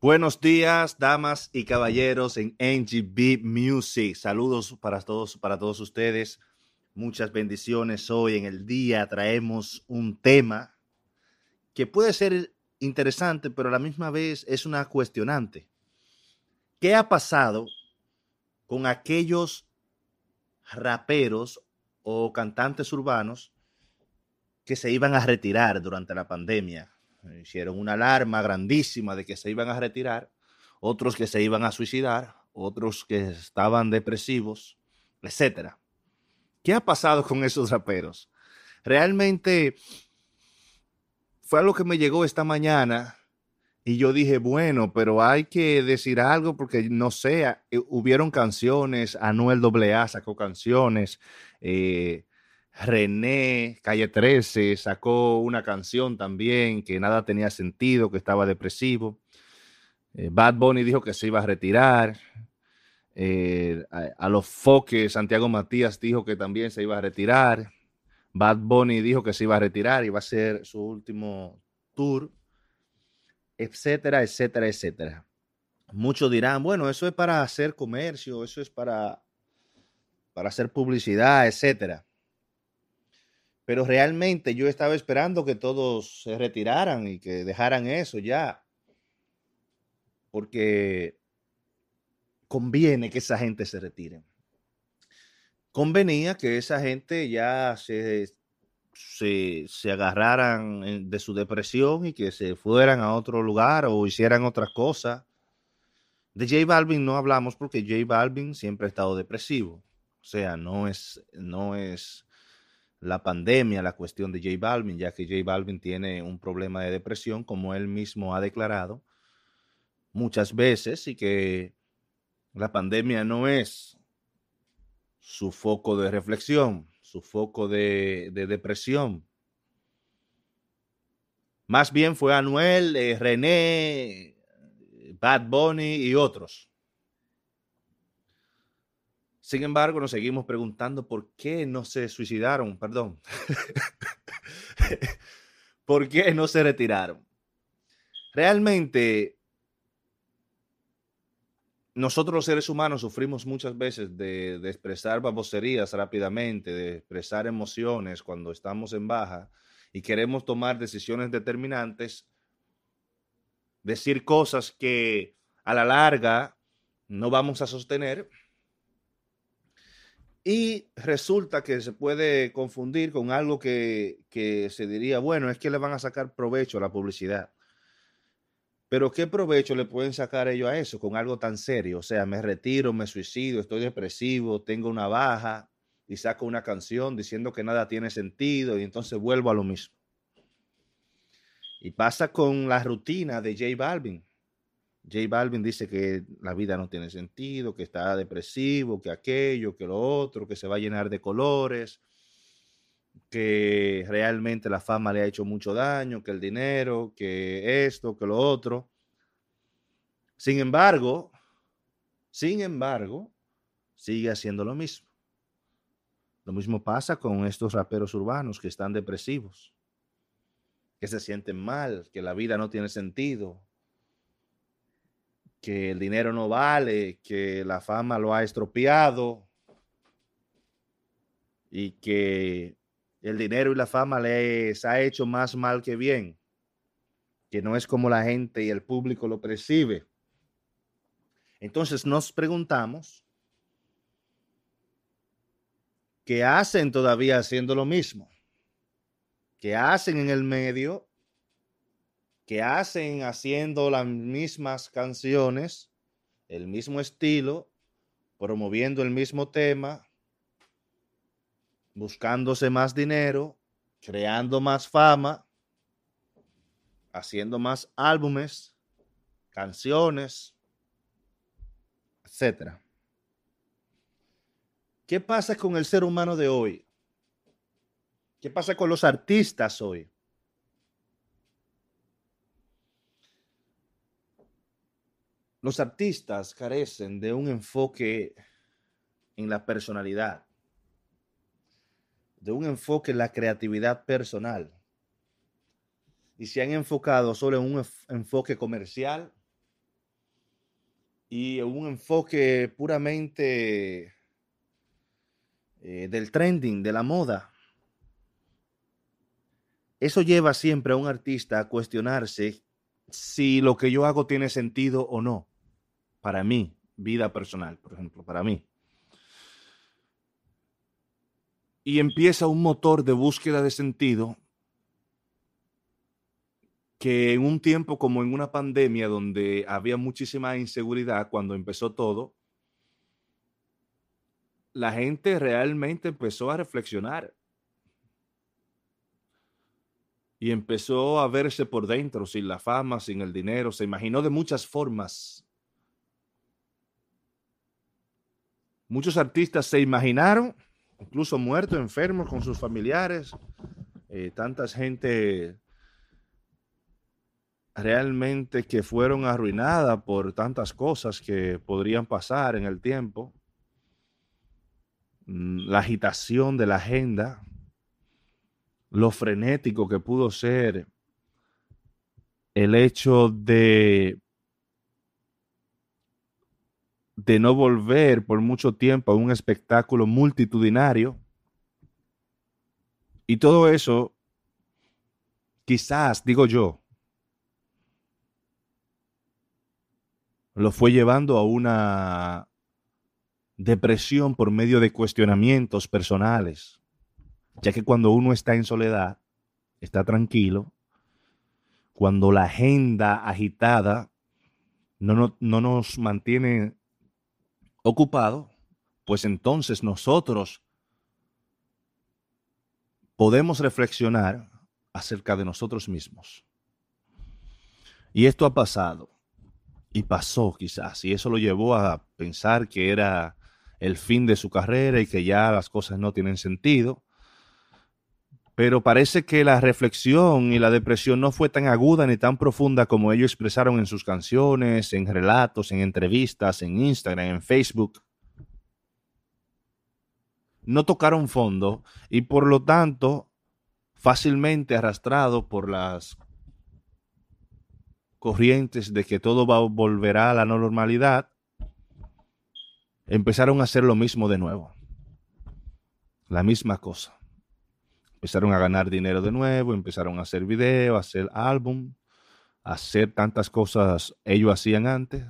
Buenos días, damas y caballeros en NGB Music. Saludos para todos, para todos ustedes. Muchas bendiciones. Hoy en el día traemos un tema que puede ser interesante, pero a la misma vez es una cuestionante. ¿Qué ha pasado con aquellos raperos o cantantes urbanos que se iban a retirar durante la pandemia? Hicieron una alarma grandísima de que se iban a retirar, otros que se iban a suicidar, otros que estaban depresivos, etcétera. ¿Qué ha pasado con esos raperos? Realmente fue algo que me llegó esta mañana y yo dije, bueno, pero hay que decir algo porque no sé, eh, hubieron canciones, Anuel AA sacó canciones, eh, René, Calle 13, sacó una canción también que nada tenía sentido, que estaba depresivo. Eh, Bad Bunny dijo que se iba a retirar. Eh, a, los foques, Santiago Matías dijo que también se iba a retirar. Bad Bunny dijo que se iba a retirar, y iba a ser su último tour, etcétera, etcétera, etcétera. Muchos dirán, bueno, eso es para hacer comercio, eso es para, para hacer publicidad, etcétera. Pero realmente yo estaba esperando que todos se retiraran y que dejaran eso ya. Porque conviene que esa gente se retire. Convenía que esa gente ya se, se, se, agarraran de su depresión y que se fueran a otro lugar o hicieran otras cosas. De J Balvin no hablamos porque J Balvin siempre ha estado depresivo. O sea, no es, no es la pandemia, la cuestión de J Balvin, ya que J Balvin tiene un problema de depresión, como él mismo ha declarado muchas veces, y que la pandemia no es su foco de reflexión, su foco de, depresión. Más bien fue Anuel, eh, René, Bad Bunny y otros. Sin embargo, nos seguimos preguntando por qué no se suicidaron, perdón. ¿Por qué no se retiraron? Realmente, nosotros los seres humanos sufrimos muchas veces de, de, expresar baboserías rápidamente, de expresar emociones cuando estamos en baja y queremos tomar decisiones determinantes, decir cosas que a la larga no vamos a sostener y resulta que se puede confundir con algo que, se diría, bueno, es que le van a sacar provecho a la publicidad. Pero ¿qué provecho le pueden sacar ellos a eso con algo tan serio? O sea, me retiro, me suicido, estoy depresivo, tengo una baja y saco una canción diciendo que nada tiene sentido y entonces vuelvo a lo mismo. Y pasa con la rutina de J Balvin. J Balvin dice que la vida no tiene sentido, que está depresivo, que aquello, que lo otro, que se va a llenar de colores, que realmente la fama le ha hecho mucho daño, que el dinero, que esto, que lo otro. Sin embargo, sin embargo, sigue haciendo lo mismo. Lo mismo pasa con estos raperos urbanos que están depresivos, que se sienten mal, que la vida no tiene sentido, que el dinero no vale, que la fama lo ha estropeado y que el dinero y la fama les ha hecho más mal que bien, que no es como la gente y el público lo percibe. Entonces nos preguntamos, ¿qué hacen todavía haciendo lo mismo? ¿Qué hacen en el medio que hacen haciendo las mismas canciones, el mismo estilo, promoviendo el mismo tema, buscándose más dinero, creando más fama, haciendo más álbumes, canciones, etc. ¿Qué pasa con el ser humano de hoy? ¿Qué pasa con los artistas hoy? Los artistas carecen de un enfoque en la personalidad, de un enfoque en la creatividad personal. Y se han enfocado solo en un enfoque comercial, y un enfoque puramente eh, del trending, de la moda. Eso lleva siempre a un artista a cuestionarse si lo que yo hago tiene sentido o no. Para mí, vida personal, por ejemplo, para mí. Y empieza un motor de búsqueda de sentido que en un tiempo como en una pandemia donde había muchísima inseguridad cuando empezó todo, la gente realmente empezó a reflexionar y empezó a verse por dentro, sin la fama, sin el dinero, se imaginó de muchas formas. Muchos artistas se imaginaron, incluso muertos, enfermos con sus familiares, eh, tantas gente realmente que fueron arruinadas por tantas cosas que podrían pasar en el tiempo. Mm, la agitación de la agenda, lo frenético que pudo ser el hecho de de no volver por mucho tiempo a un espectáculo multitudinario. Y todo eso, quizás, digo yo, lo fue llevando a una depresión por medio de cuestionamientos personales, ya que cuando uno está en soledad, está tranquilo, cuando la agenda agitada no, no, nos mantiene ocupados, pues entonces nosotros podemos reflexionar acerca de nosotros mismos. Y esto ha pasado, y pasó quizás, y eso lo llevó a pensar que era el fin de su carrera y que ya las cosas no tienen sentido. Pero parece que la reflexión y la depresión no fue tan aguda ni tan profunda como ellos expresaron en sus canciones, en relatos, en entrevistas, en Instagram, en Facebook. No tocaron fondo y por lo tanto fácilmente arrastrado por las corrientes de que todo va, volverá a la normalidad, empezaron a hacer lo mismo de nuevo. La misma cosa. Empezaron a ganar dinero de nuevo, empezaron a hacer video, a hacer álbum, a hacer tantas cosas ellos hacían antes.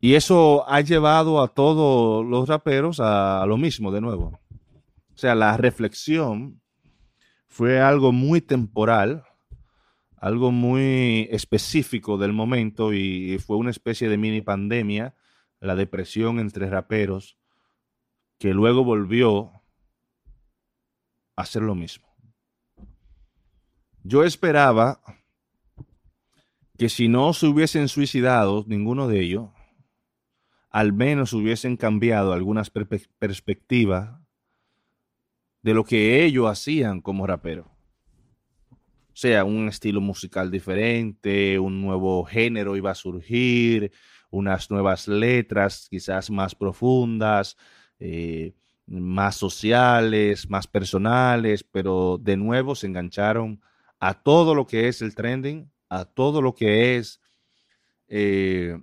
Y eso ha llevado a todos los raperos a lo mismo de nuevo. O sea, la reflexión fue algo muy temporal algo muy específico del momento y fue una especie de mini pandemia, la depresión entre raperos, que luego volvió a hacer lo mismo. Yo esperaba que si no se hubiesen suicidado ninguno de ellos, al menos hubiesen cambiado algunas perspectivas de lo que ellos hacían como raperos sea, un estilo musical diferente, un nuevo género iba a surgir, unas nuevas letras quizás más profundas, eh, más sociales, más personales, pero de nuevo se engancharon a todo lo que es el trending, a todo lo que es eh,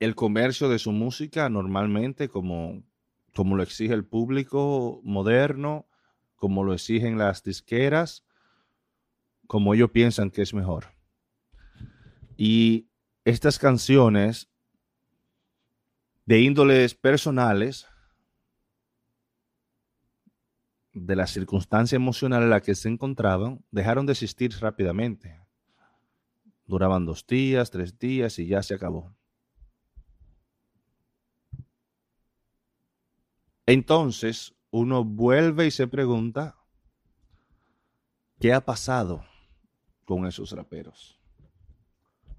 el comercio de su música normalmente como, como lo exige el público moderno como lo exigen las disqueras, como ellos piensan que es mejor. Y estas canciones de índoles personales, de la circunstancia emocional en la que se encontraban, dejaron de existir rápidamente. Duraban dos días, tres días y ya se acabó. Entonces, uno vuelve y se pregunta, ¿qué ha pasado con esos raperos?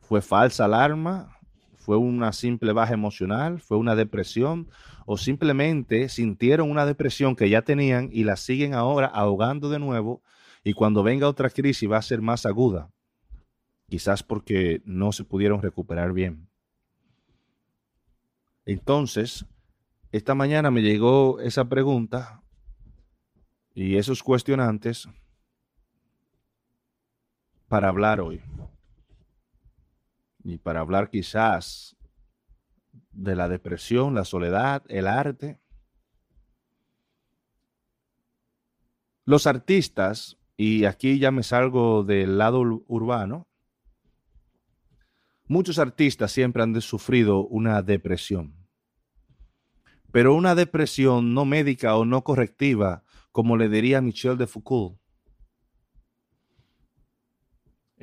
¿Fue falsa alarma? ¿Fue una simple baja emocional? ¿Fue una depresión? ¿O simplemente sintieron una depresión que ya tenían y la siguen ahora ahogando de nuevo y cuando venga otra crisis va a ser más aguda? Quizás porque no se pudieron recuperar bien. Entonces, esta mañana me llegó esa pregunta y esos cuestionantes para hablar hoy. Y para hablar quizás de la depresión, la soledad, el arte. Los artistas, y aquí ya me salgo del lado urbano, muchos artistas siempre han sufrido una depresión, pero una depresión no médica o no correctiva, como le diría Michel de Foucault,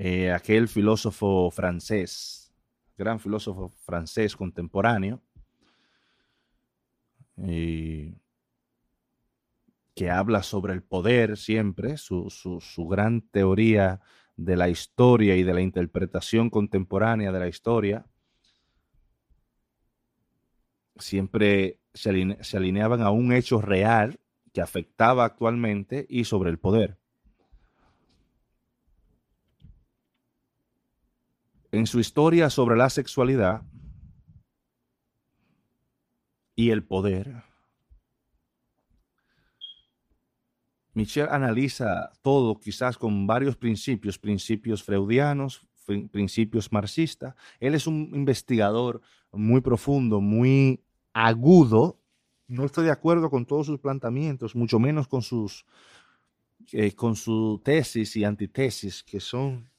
eh, aquel filósofo francés, gran filósofo francés contemporáneo, que habla sobre el poder siempre, su, su, gran teoría de la historia y de la interpretación contemporánea de la historia, siempre se, se alineaban a un hecho real que afectaba actualmente y sobre el poder. En su historia sobre la sexualidad y el poder, Michel analiza todo quizás con varios principios, principios freudianos, principios marxistas. Él es un investigador muy profundo, muy agudo. No estoy de acuerdo con todos sus planteamientos, mucho menos con sus eh, con tesis y antitesis, que son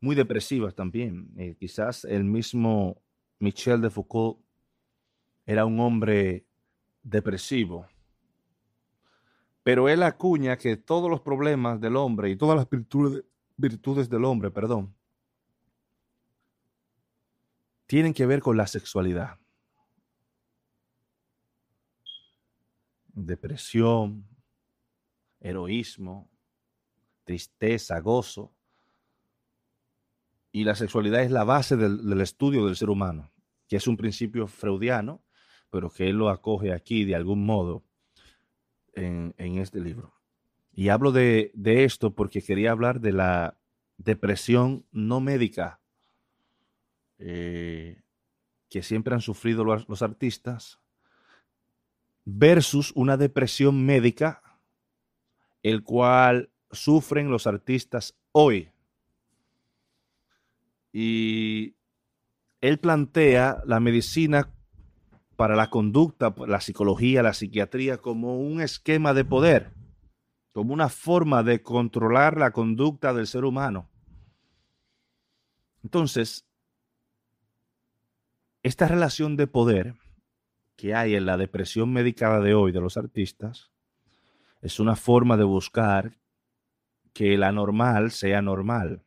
muy depresivas también. Eh, quizás el mismo Michel de Foucault era un hombre depresivo. Pero él acuña que todos los problemas del hombre y todas las virtudes, virtudes del hombre, perdón, tienen que ver con la sexualidad. Depresión, heroísmo, tristeza, gozo, y la sexualidad es la base del, estudio del ser humano, que es un principio freudiano, pero que él lo acoge aquí de algún modo en, este libro. Y hablo de, esto porque quería hablar de la depresión no médica eh, que siempre han sufrido los, los artistas versus una depresión médica el cual sufren los artistas hoy y él plantea la medicina para la conducta, la psicología, la psiquiatría como un esquema de poder, como una forma de controlar la conducta del ser humano. Entonces, esta relación de poder que hay en la depresión medicada de hoy de los artistas es una forma de buscar que la normal sea normal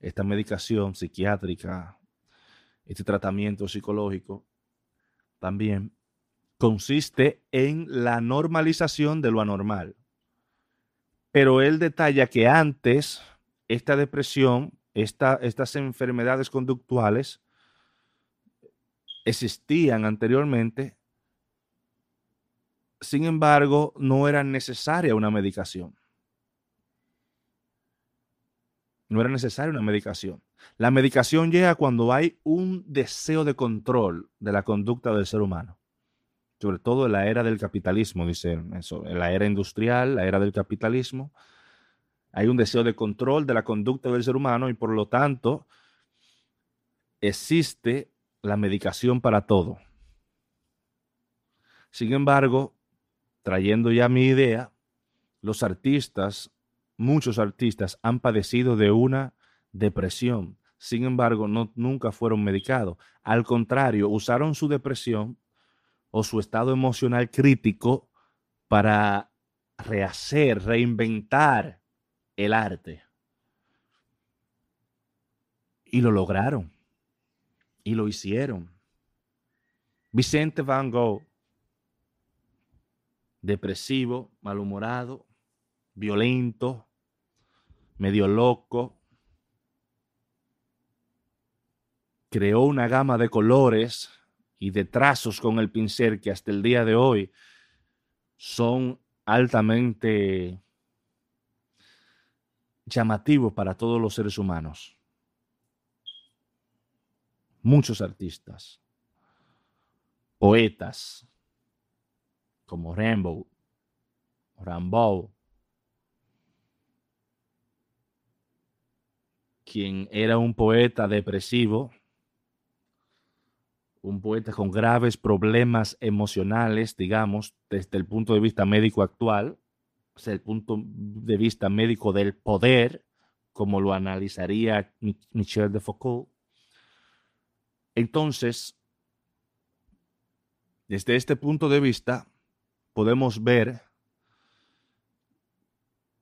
esta medicación psiquiátrica, este tratamiento psicológico, también consiste en la normalización de lo anormal. Pero él detalla que antes esta depresión, estas enfermedades conductuales existían anteriormente, sin embargo, no era necesaria una medicación. No era necesaria una medicación. La medicación llega cuando hay un deseo de control de la conducta del ser humano. Sobre todo en la era del capitalismo, dice eso, en la era industrial, la era del capitalismo. Hay un deseo de control de la conducta del ser humano y por lo tanto existe la medicación para todo. Sin embargo, trayendo ya mi idea, los artistas Muchos artistas han padecido de una depresión. Sin embargo, no, nunca fueron medicados. Al contrario, usaron su depresión o su estado emocional crítico para rehacer, reinventar el arte. Y lo lograron. Y lo hicieron. Vicente Van Gogh, depresivo, malhumorado, violento, medio loco, creó una gama de colores y de trazos con el pincel que hasta el día de hoy son altamente llamativos para todos los seres humanos. Muchos artistas, poetas como Rambo, Rambo, quien era un poeta depresivo, un poeta con graves problemas emocionales, digamos, desde el punto de vista médico actual, desde el punto de vista médico del poder, como lo analizaría Michel de Foucault. Entonces, desde este punto de vista, podemos ver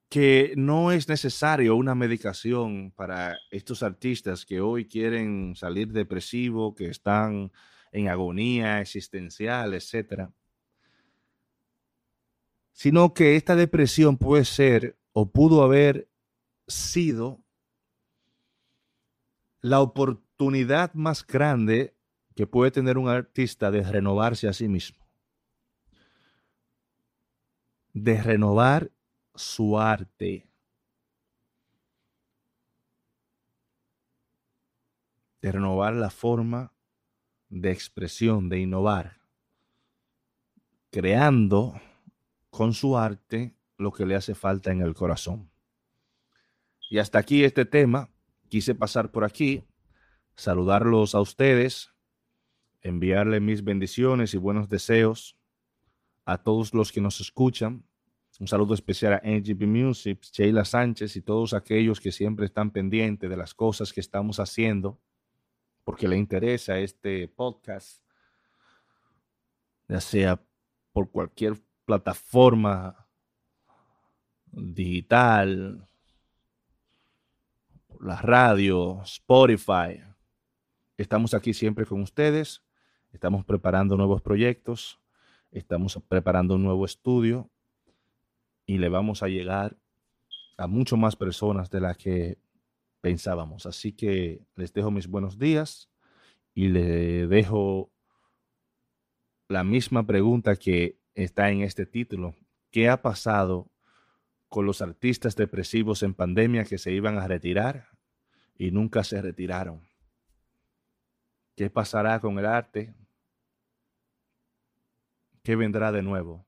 que no es necesario una medicación para estos artistas que hoy quieren salir depresivo, que están en agonía existencial, etcétera, sino que esta depresión puede ser o pudo haber sido la oportunidad más grande que puede tener un artista de renovarse a sí mismo, de renovar su arte, de renovar la forma de expresión, de innovar, creando con su arte lo que le hace falta en el corazón. Y hasta aquí este tema. Quise pasar por aquí, saludarlos a ustedes, enviarle mis bendiciones y buenos deseos a todos los que nos escuchan, un saludo especial a NGB Music, Sheila Sánchez y todos aquellos que siempre están pendientes de las cosas que estamos haciendo porque le interesa este podcast, ya sea por cualquier plataforma digital, la radio, Spotify. Estamos aquí siempre con ustedes, estamos preparando nuevos proyectos, estamos preparando un nuevo estudio y le vamos a llegar a mucho más personas de las que pensábamos. Así que les dejo mis buenos días y le dejo la misma pregunta que está en este título. ¿Qué ha pasado con los artistas depresivos en pandemia que se iban a retirar y nunca se retiraron? ¿Qué pasará con el arte? ¿Qué vendrá de nuevo?